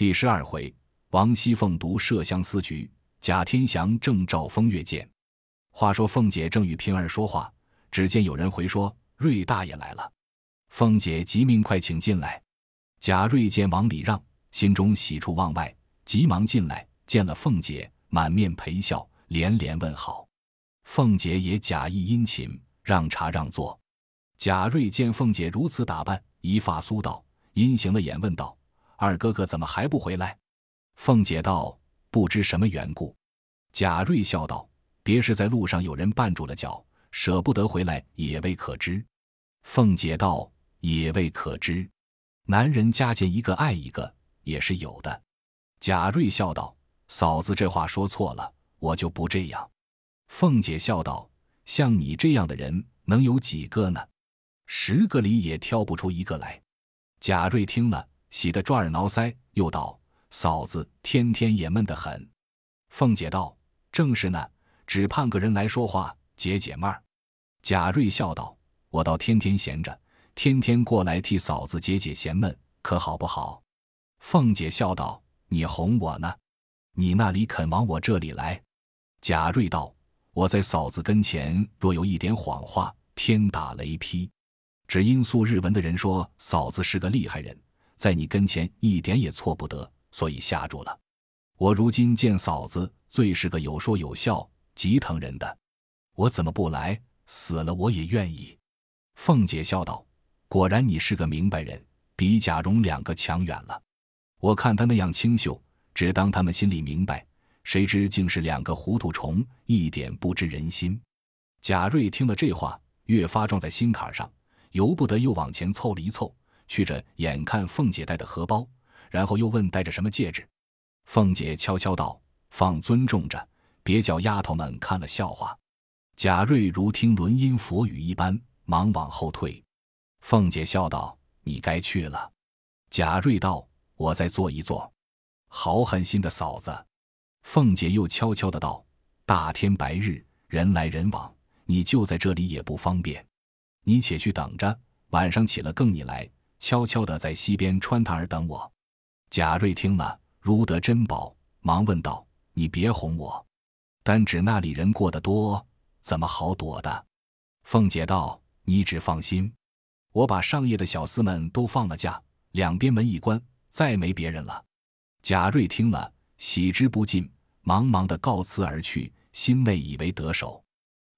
第十二回，王熙凤读麝香司局，贾天祥正照风月见。话说凤姐正与平儿说话，只见有人回说：“瑞大爷来了。”凤姐急命快请进来。贾瑞见王礼让，心中喜出望外，急忙进来见了凤姐，满面陪笑，连连问好。凤姐也假意殷勤，让茶让座。贾瑞见凤姐如此打扮，一发苏道，阴行了眼，问道：“二哥哥怎么还不回来？”凤姐道：“不知什么缘故。”贾瑞笑道：“别是在路上有人绊住了脚，舍不得回来，也未可知。”凤姐道：“也未可知。男人家见一个爱一个，也是有的。”贾瑞笑道：“嫂子这话说错了，我就不这样。”凤姐笑道：“像你这样的人，能有几个呢？”十个里也挑不出一个来。贾瑞听了，喜得抓耳挠腮，又道：“嫂子天天也闷得很。”凤姐道：“正是呢，只盼个人来说话，解解闷儿。”贾瑞笑道：“我倒天天闲着，天天过来替嫂子解解闲闷，可好不好？”凤姐笑道：“你哄我呢？你那里肯往我这里来？”贾瑞道：“我在嫂子跟前若有一点谎话，天打雷劈。”只因素日闻的人说嫂子是个厉害人，在你跟前一点也错不得，所以吓住了。我如今见嫂子最是个有说有笑、极疼人的，我怎么不来？死了我也愿意。凤姐笑道：“果然你是个明白人，比贾蓉两个强远了。我看他那样清秀，只当他们心里明白，谁知竟是两个糊涂虫，一点不知人心。”贾瑞听了这话，越发撞在心坎上。由不得又往前凑了一凑，去着眼看凤姐戴的荷包，然后又问戴着什么戒指。凤姐悄悄道：“放尊重着，别叫丫头们看了笑话。”贾瑞如听轮音佛语一般，忙往后退。凤姐笑道：“你该去了。”贾瑞道：“我再坐一坐。”好狠心的嫂子。凤姐又悄悄的道：“大天白日，人来人往，你就在这里也不方便。”你且去等着，晚上起了更你来，悄悄的在西边穿堂儿等我。贾瑞听了，如得珍宝，忙问道：“你别哄我，单指那里人过得多，怎么好躲的？”凤姐道：“你只放心，我把上夜的小厮们都放了假，两边门一关，再没别人了。”贾瑞听了，喜之不尽，忙忙的告辞而去，心内以为得手。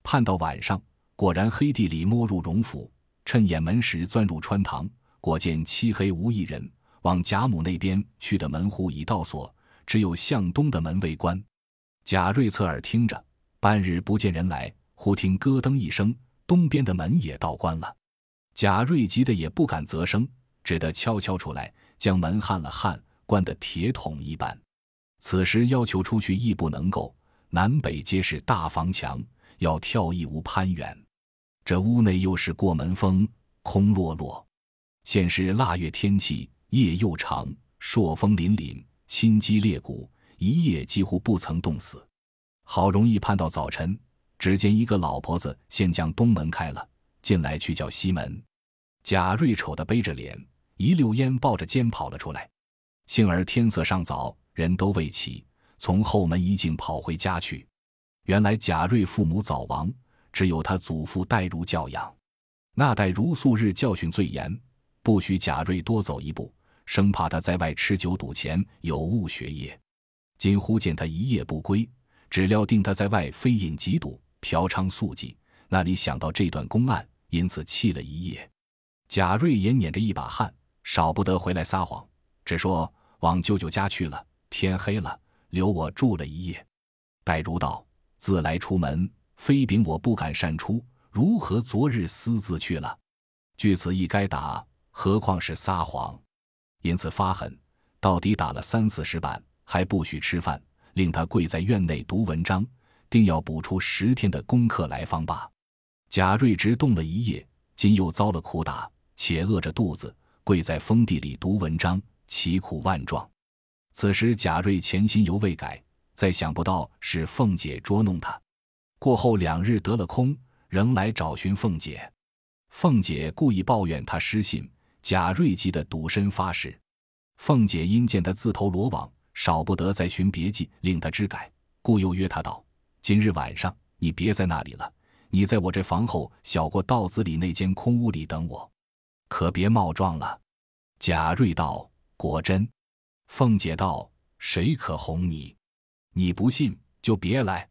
盼到晚上。果然，黑地里摸入荣府，趁掩门时钻入穿堂，果见漆黑无一人。往贾母那边去的门户已倒锁，只有向东的门未关。贾瑞侧耳听着，半日不见人来，忽听咯噔一声，东边的门也倒关了。贾瑞急得也不敢啧声，只得悄悄出来，将门焊了焊，关得铁桶一般。此时要求出去亦不能够，南北皆是大房墙，要跳亦无攀援。这屋内又是过门风，空落落。现是腊月天气，夜又长，朔风凛凛，心肌裂骨，一夜几乎不曾冻死。好容易盼到早晨，只见一个老婆子先将东门开了，进来去叫西门。贾瑞丑的背着脸，一溜烟抱着肩跑了出来。幸而天色尚早，人都未起，从后门一径跑回家去。原来贾瑞父母早亡。只有他祖父代如教养，那代如素日教训最严，不许贾瑞多走一步，生怕他在外吃酒赌钱，有误学业。今忽见他一夜不归，只料定他在外非饮即赌，嫖娼宿妓。那里想到这段公案，因此气了一夜。贾瑞也捻着一把汗，少不得回来撒谎，只说往舅舅家去了。天黑了，留我住了一夜。戴如道：自来出门。非禀我不敢擅出，如何昨日私自去了？据此一该打，何况是撒谎？因此发狠，到底打了三四十板，还不许吃饭，令他跪在院内读文章，定要补出十天的功课来方罢。贾瑞直冻了一夜，今又遭了苦打，且饿着肚子，跪在封地里读文章，其苦万状。此时贾瑞前心犹未改，再想不到是凤姐捉弄他。过后两日得了空，仍来找寻凤姐。凤姐故意抱怨他失信，贾瑞急得赌身发誓。凤姐因见他自投罗网，少不得再寻别计令他知改，故又约他道：“今日晚上你别在那里了，你在我这房后小过道子里那间空屋里等我，可别冒撞了。”贾瑞道：“果真。”凤姐道：“谁可哄你？你不信就别来。”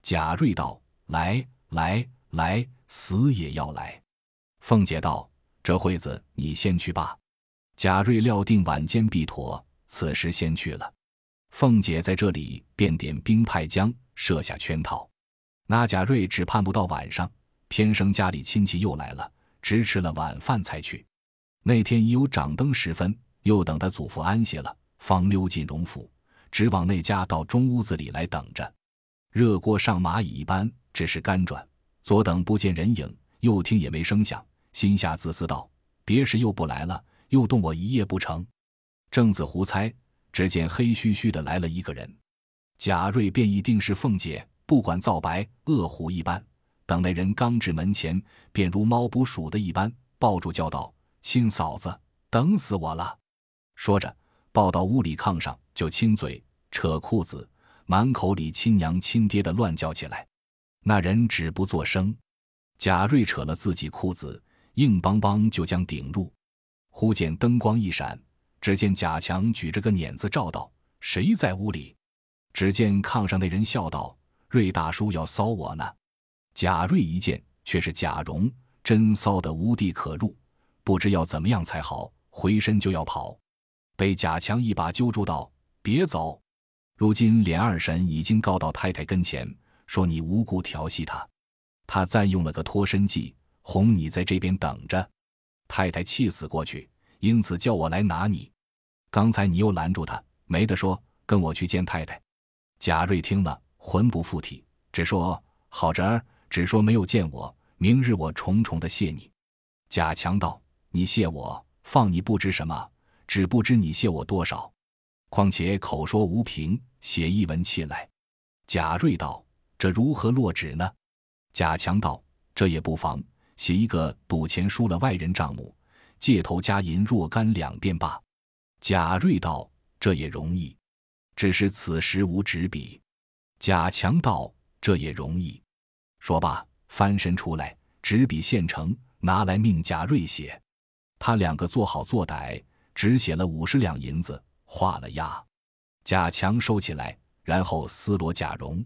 贾瑞道：“来来来，死也要来。”凤姐道：“这会子你先去吧。”贾瑞料定晚间必妥，此时先去了。凤姐在这里便点兵派将，设下圈套。那贾瑞只盼不到晚上，偏生家里亲戚又来了，直吃了晚饭才去。那天已有掌灯时分，又等他祖父安歇了，方溜进荣府，直往那家到中屋子里来等着。热锅上蚂蚁一般，只是干转。左等不见人影，右听也没声响，心下自私道：“别时又不来了，又冻我一夜不成？”正自胡猜，只见黑嘘嘘的来了一个人。贾瑞便一定是凤姐，不管皂白，恶虎一般。等那人刚至门前，便如猫捕鼠的一般，抱住叫道：“亲嫂子，等死我了！”说着，抱到屋里炕上，就亲嘴、扯裤子。满口里亲娘亲爹的乱叫起来，那人只不作声。贾瑞扯了自己裤子，硬邦邦就将顶入。忽见灯光一闪，只见贾强举着个碾子照道：“谁在屋里？”只见炕上那人笑道：“瑞大叔要骚我呢。”贾瑞一见，却是贾蓉，真骚得无地可入，不知要怎么样才好，回身就要跑，被贾强一把揪住道：“别走。”如今连二婶已经告到太太跟前，说你无故调戏她，她再用了个脱身计，哄你在这边等着。太太气死过去，因此叫我来拿你。刚才你又拦住他，没得说，跟我去见太太。贾瑞听了，魂不附体，只说好侄儿，只说没有见我。明日我重重的谢你。贾强道：“你谢我，放你不知什么，只不知你谢我多少。况且口说无凭。”写一文契来，贾瑞道：“这如何落纸呢？”贾强道：“这也不妨，写一个赌钱输了外人账目，借头加银若干两便罢。”贾瑞道：“这也容易，只是此时无纸笔。”贾强道：“这也容易。”说罢，翻身出来，纸笔现成，拿来命贾瑞写。他两个做好做歹，只写了五十两银子，画了押。贾强收起来，然后撕罗贾蓉。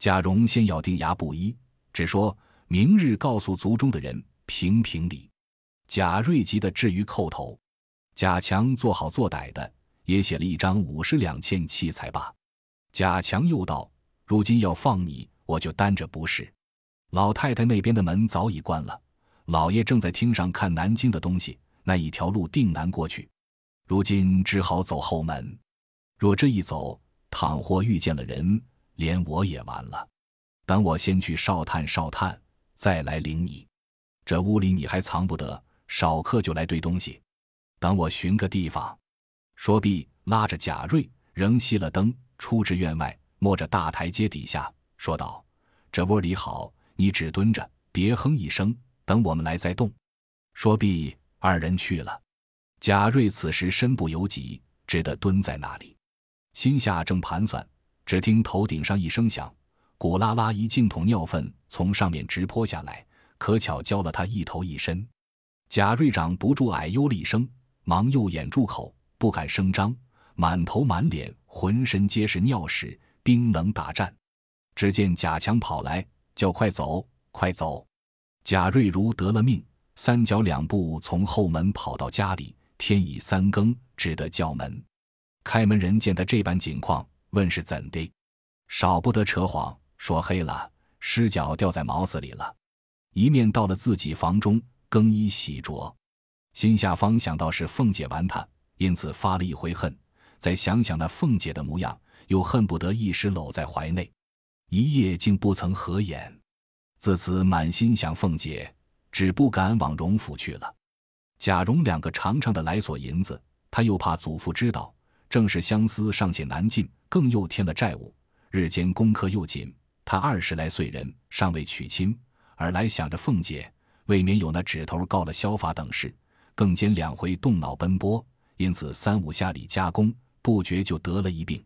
贾蓉先咬定牙不依，只说明日告诉族中的人评评理。贾瑞急得至于叩头。贾强做好做歹的，也写了一张五十两欠器才罢。贾强又道：“如今要放你，我就担着不是。老太太那边的门早已关了，老爷正在厅上看南京的东西，那一条路定难过去。如今只好走后门。”若这一走，倘或遇见了人，连我也完了。等我先去哨探哨探，再来领你。这屋里你还藏不得，少客就来堆东西。等我寻个地方。说毕，拉着贾瑞，仍熄了灯，出至院外，摸着大台阶底下，说道：“这窝里好，你只蹲着，别哼一声，等我们来再动。”说毕，二人去了。贾瑞此时身不由己，只得蹲在那里。心下正盘算，只听头顶上一声响，古拉拉一净桶尿粪从上面直泼下来，可巧浇了他一头一身。贾瑞长不住哎呦了一声，忙右眼住口，不敢声张，满头满脸浑身皆是尿屎，冰冷打颤。只见贾强跑来，叫快走，快走！贾瑞如得了命，三脚两步从后门跑到家里，天已三更，只得叫门。开门人见他这般景况，问是怎的，少不得扯谎，说黑了，尸脚掉在茅子里了。一面到了自己房中更衣洗濯，心下方想到是凤姐玩他，因此发了一回恨。再想想那凤姐的模样，又恨不得一时搂在怀内，一夜竟不曾合眼。自此满心想凤姐，只不敢往荣府去了。贾蓉两个长长的来索银子，他又怕祖父知道。正是相思尚且难尽，更又添了债务，日间功课又紧。他二十来岁人，尚未娶亲，而来想着凤姐，未免有那指头告了消法等事，更兼两回动脑奔波，因此三五下里加工，不觉就得了一病，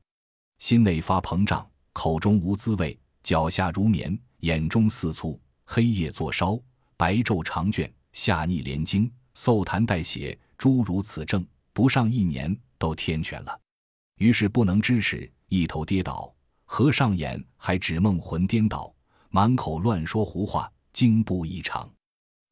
心内发膨胀，口中无滋味，脚下如棉，眼中似醋，黑夜作烧，白昼长倦，下逆连经，嗽痰带血，诸如此症，不上一年都天全了。于是不能支持，一头跌倒，合上眼还只梦魂颠倒，满口乱说胡话，惊怖异常。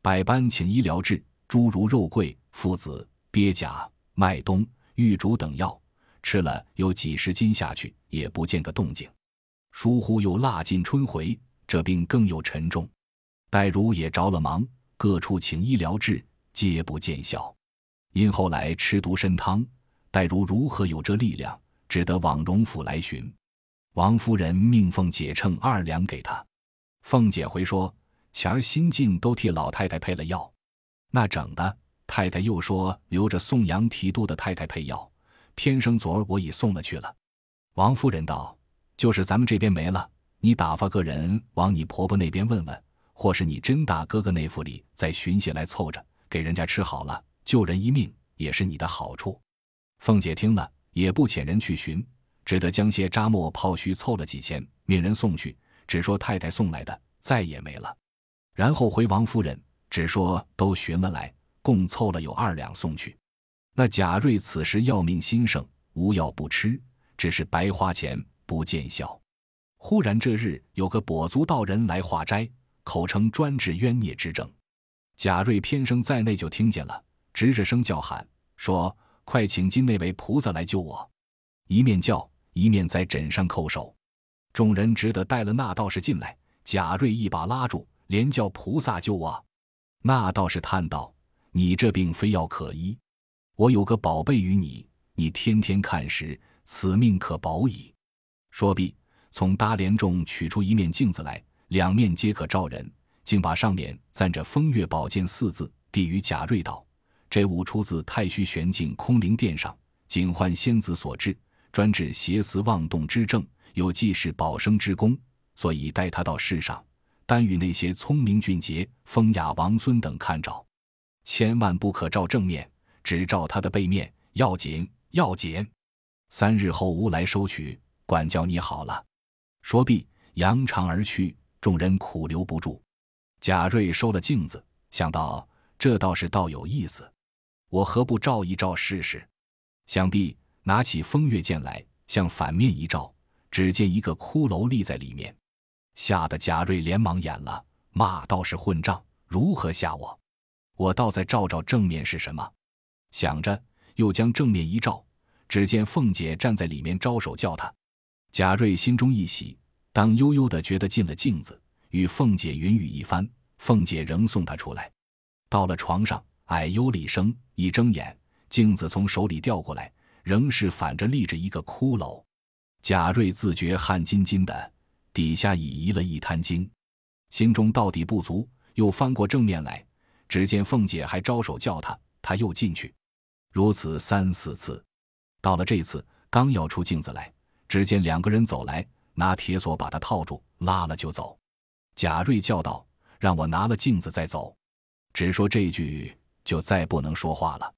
百般请医疗治，诸如肉桂、附子、鳖甲、麦冬、玉竹等药，吃了有几十斤下去，也不见个动静。疏忽又腊尽春回，这病更有沉重。戴如也着了忙，各处请医疗治，皆不见效。因后来吃独参汤。戴如如何有这力量？只得往荣府来寻。王夫人命凤姐称二两给他。凤姐回说：“前儿新进都替老太太配了药，那整的太太又说留着送羊提督的太太配药，偏生昨儿我已送了去了。”王夫人道：“就是咱们这边没了，你打发个人往你婆婆那边问问，或是你甄大哥哥那府里再寻些来凑着，给人家吃好了，救人一命也是你的好处。”凤姐听了，也不遣人去寻，只得将些扎末泡须凑了几钱，命人送去，只说太太送来的，再也没了。然后回王夫人，只说都寻了来，共凑了有二两送去。那贾瑞此时要命心盛，无药不吃，只是白花钱，不见效。忽然这日有个跛足道人来化斋，口称专治冤孽之症。贾瑞偏生在内就听见了，直着声叫喊说。快请金那位菩萨来救我！一面叫，一面在枕上叩首。众人只得带了那道士进来。贾瑞一把拉住，连叫菩萨救我。那道士叹道：“你这病非药可医，我有个宝贝与你，你天天看时，此命可保矣。”说毕，从搭帘中取出一面镜子来，两面皆可照人，竟把上面赞着“风月宝剑”四字，递与贾瑞道。这物出自太虚玄境空灵殿上，警幻仙子所制，专治邪思妄动之症，有济世保生之功，所以带他到世上，单与那些聪明俊杰、风雅王孙等看照，千万不可照正面，只照他的背面，要紧要紧。三日后吾来收取，管教你好了。说毕，扬长而去，众人苦留不住。贾瑞收了镜子，想到这倒是倒有意思。我何不照一照试试？想必拿起风月剑来，向反面一照，只见一个骷髅立在里面，吓得贾瑞连忙掩了，骂道是混账，如何吓我？我倒再照照正面是什么？想着，又将正面一照，只见凤姐站在里面招手叫他。贾瑞心中一喜，当悠悠的觉得进了镜子，与凤姐云雨一番，凤姐仍送他出来，到了床上。哎呦了一声，一睁眼，镜子从手里掉过来，仍是反着立着一个骷髅。贾瑞自觉汗津津的，底下已移了一滩精，心中到底不足，又翻过正面来，只见凤姐还招手叫他，他又进去，如此三四次。到了这次，刚要出镜子来，只见两个人走来，拿铁锁把他套住，拉了就走。贾瑞叫道：“让我拿了镜子再走。”只说这句。就再不能说话了。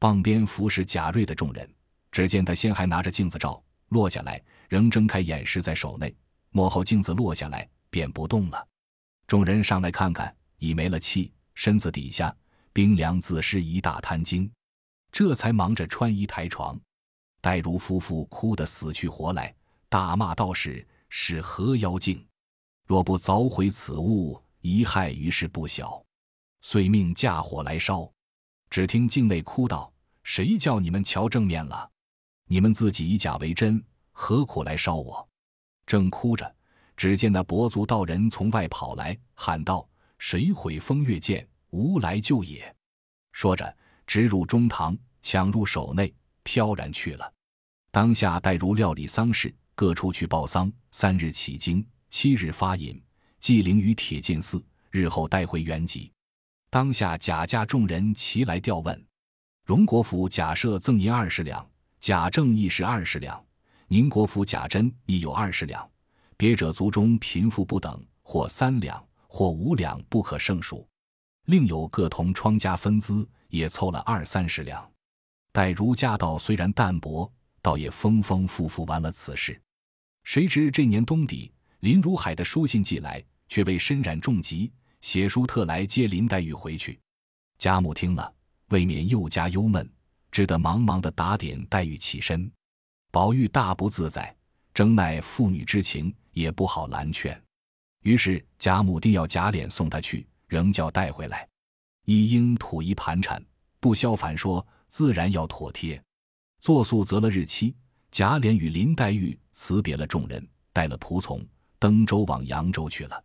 傍边服侍贾瑞的众人，只见他先还拿着镜子照，落下来，仍睁开眼视在手内。幕后镜子落下来，便不动了。众人上来看看，已没了气，身子底下冰凉自湿一大滩精，这才忙着穿衣抬床。戴如夫妇哭得死去活来，大骂道士是何妖精，若不凿毁此物，贻害于世不小。遂命架火来烧，只听境内哭道：“谁叫你们瞧正面了？你们自己以假为真，何苦来烧我？”正哭着，只见那跛足道人从外跑来，喊道：“谁毁风月剑？吾来救也！”说着，直入中堂，抢入手内，飘然去了。当下待如料理丧事，各处去报丧。三日起经，七日发引，祭灵于铁剑寺，日后带回原籍。当下贾家众人齐来调问，荣国府贾赦赠银二十两，贾政亦是二十两，宁国府贾珍亦有二十两，别者族中贫富不等，或三两，或五两，不可胜数。另有各同疮家分资，也凑了二三十两。待儒家道虽然淡薄，倒也丰丰富富完了此事。谁知这年冬底，林如海的书信寄来，却为身染重疾，写书特来接林黛玉回去。贾母听了，未免又加忧闷，只得忙忙的打点黛玉起身。宝玉大不自在，争奈父女之情，也不好拦劝。于是贾母定要贾琏送他去，仍叫带回来。一应吐一盘缠，不消反说，自然要妥帖。作速择了日期，贾琏与林黛玉辞别了众人，带了仆从，登舟往扬州去了。